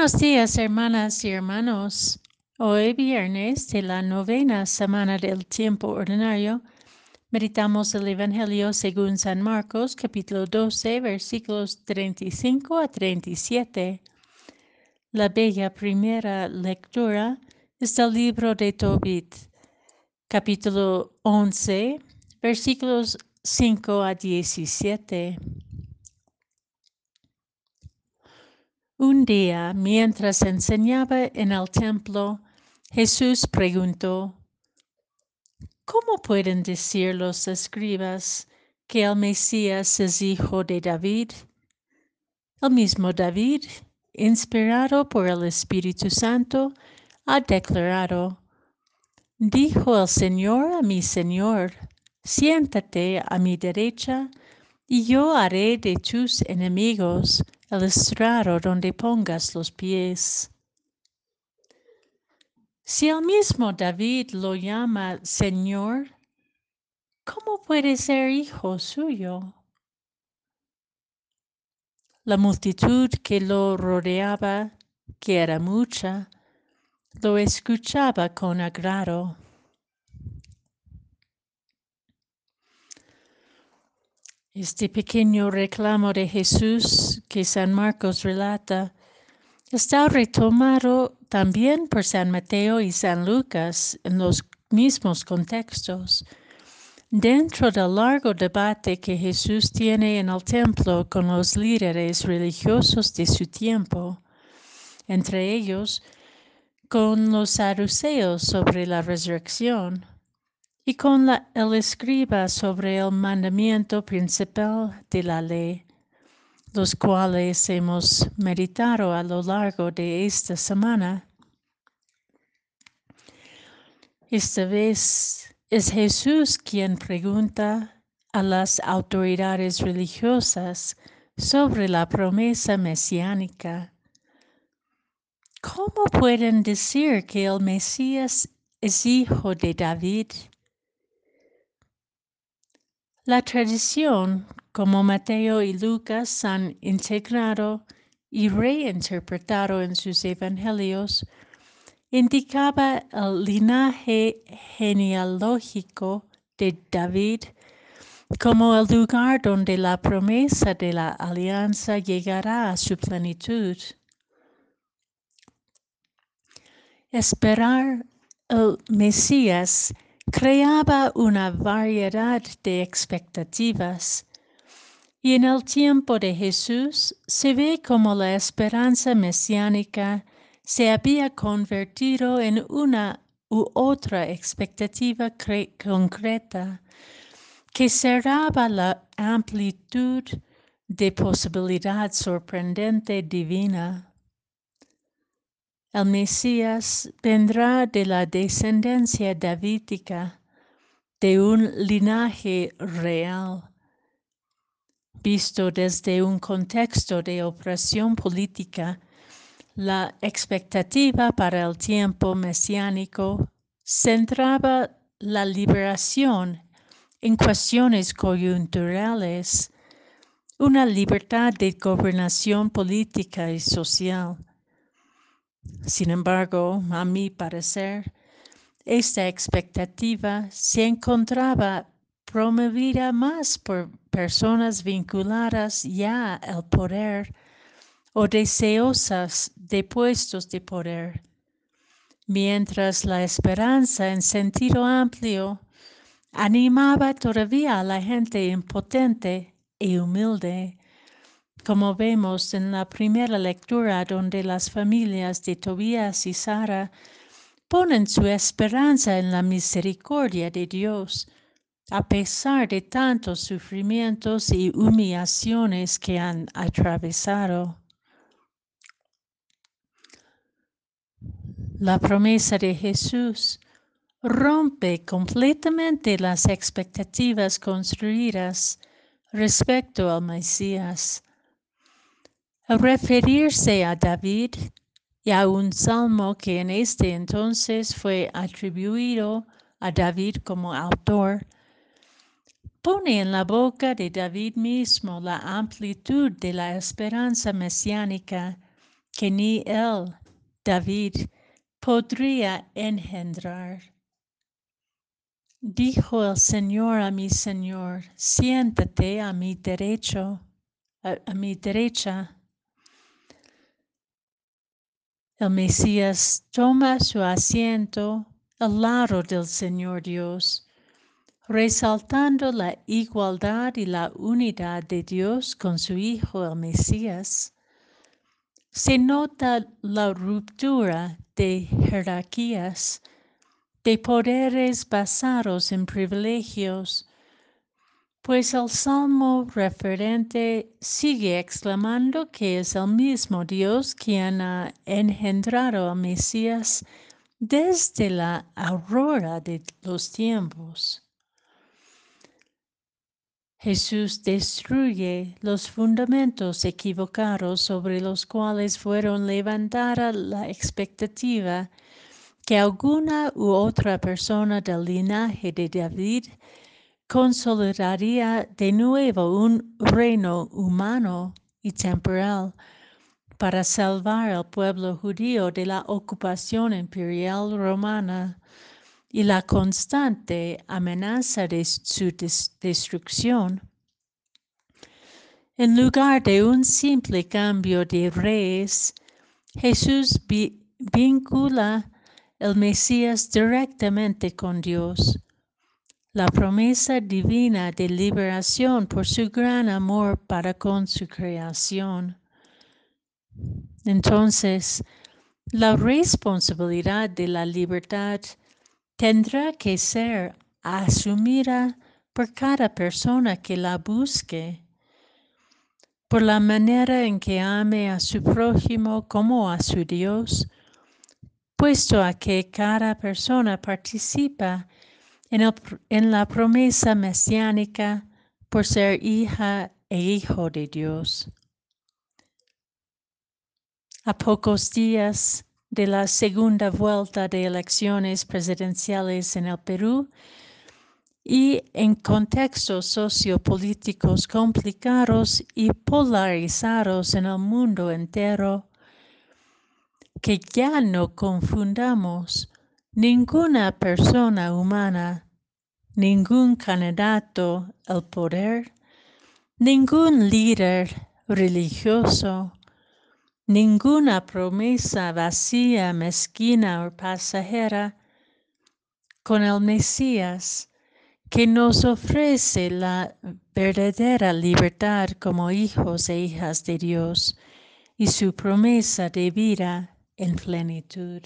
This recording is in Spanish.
Buenos días, hermanas y hermanos. Hoy, viernes de la novena semana del tiempo ordinario, meditamos el Evangelio según San Marcos, capítulo 12, versículos 35 a 37. La bella primera lectura es del libro de Tobit, capítulo 11, versículos 5 a 17. Un día, mientras enseñaba en el templo, Jesús preguntó, ¿Cómo pueden decir los escribas que el Mesías es hijo de David? El mismo David, inspirado por el Espíritu Santo, ha declarado, Dijo el Señor a mi Señor, siéntate a mi derecha, y yo haré de tus enemigos el estrado donde pongas los pies. Si el mismo David lo llama Señor, ¿cómo puede ser hijo suyo? La multitud que lo rodeaba, que era mucha, lo escuchaba con agrado. Este pequeño reclamo de Jesús que San Marcos relata está retomado también por San Mateo y San Lucas en los mismos contextos. Dentro del largo debate que Jesús tiene en el templo con los líderes religiosos de su tiempo, entre ellos con los saduceos sobre la resurrección, y con el escriba sobre el mandamiento principal de la ley, los cuales hemos meditado a lo largo de esta semana. Esta vez es Jesús quien pregunta a las autoridades religiosas sobre la promesa mesiánica. ¿Cómo pueden decir que el Mesías es hijo de David? La tradición, como Mateo y Lucas han integrado y reinterpretado en sus evangelios, indicaba el linaje genealógico de David como el lugar donde la promesa de la alianza llegará a su plenitud. Esperar el Mesías creaba una variedad de expectativas. Y en el tiempo de Jesús se ve como la esperanza mesiánica se había convertido en una u otra expectativa concreta que cerraba la amplitud de posibilidad sorprendente divina. El Mesías vendrá de la descendencia davídica, de un linaje real. Visto desde un contexto de opresión política, la expectativa para el tiempo mesiánico centraba la liberación en cuestiones coyunturales, una libertad de gobernación política y social sin embargo, a mi parecer, esta expectativa se encontraba promovida más por personas vinculadas ya al poder o deseosas de puestos de poder, mientras la esperanza en sentido amplio animaba todavía a la gente impotente y humilde como vemos en la primera lectura donde las familias de Tobías y Sara ponen su esperanza en la misericordia de Dios, a pesar de tantos sufrimientos y humillaciones que han atravesado. La promesa de Jesús rompe completamente las expectativas construidas respecto al Mesías referirse a David y a un salmo que en este entonces fue atribuido a David como autor, pone en la boca de David mismo la amplitud de la esperanza mesiánica que ni él, David, podría engendrar. Dijo el Señor a mi Señor, siéntate a mi derecho, a, mi derecha. El Mesías toma su asiento al lado del Señor Dios, resaltando la igualdad y la unidad de Dios con su Hijo el Mesías. Se nota la ruptura de jerarquías de poderes basados en privilegios, pues el salmo referente sigue exclamando que es el mismo Dios quien ha engendrado al Mesías desde la aurora de los tiempos. Jesús destruye los fundamentos equivocados sobre los cuales fueron levantada la expectativa que alguna u otra persona del linaje de David consolidaría de nuevo un reino humano y temporal para salvar al pueblo judío de la ocupación imperial romana y la constante amenaza de su destrucción. En lugar de un simple cambio de reyes, Jesús vincula el Mesías directamente con Dios. La promesa divina de liberación por su gran amor para con su creación. Entonces, la responsabilidad de la libertad tendrá que ser asumida por cada persona que la busque, por la manera en que ame a su prójimo como a su Dios, puesto a que cada persona participa en, la promesa mesiánica por ser hija e hijo de Dios. A pocos días de la segunda vuelta de elecciones presidenciales en el Perú y en contextos sociopolíticos complicados y polarizados en el mundo entero, que ya no confundamos ninguna persona humana, ningún candidato al poder, ningún líder religioso, ninguna promesa vacía, mezquina o pasajera con el Mesías que nos ofrece la verdadera libertad como hijos e hijas de Dios y su promesa de vida en plenitud.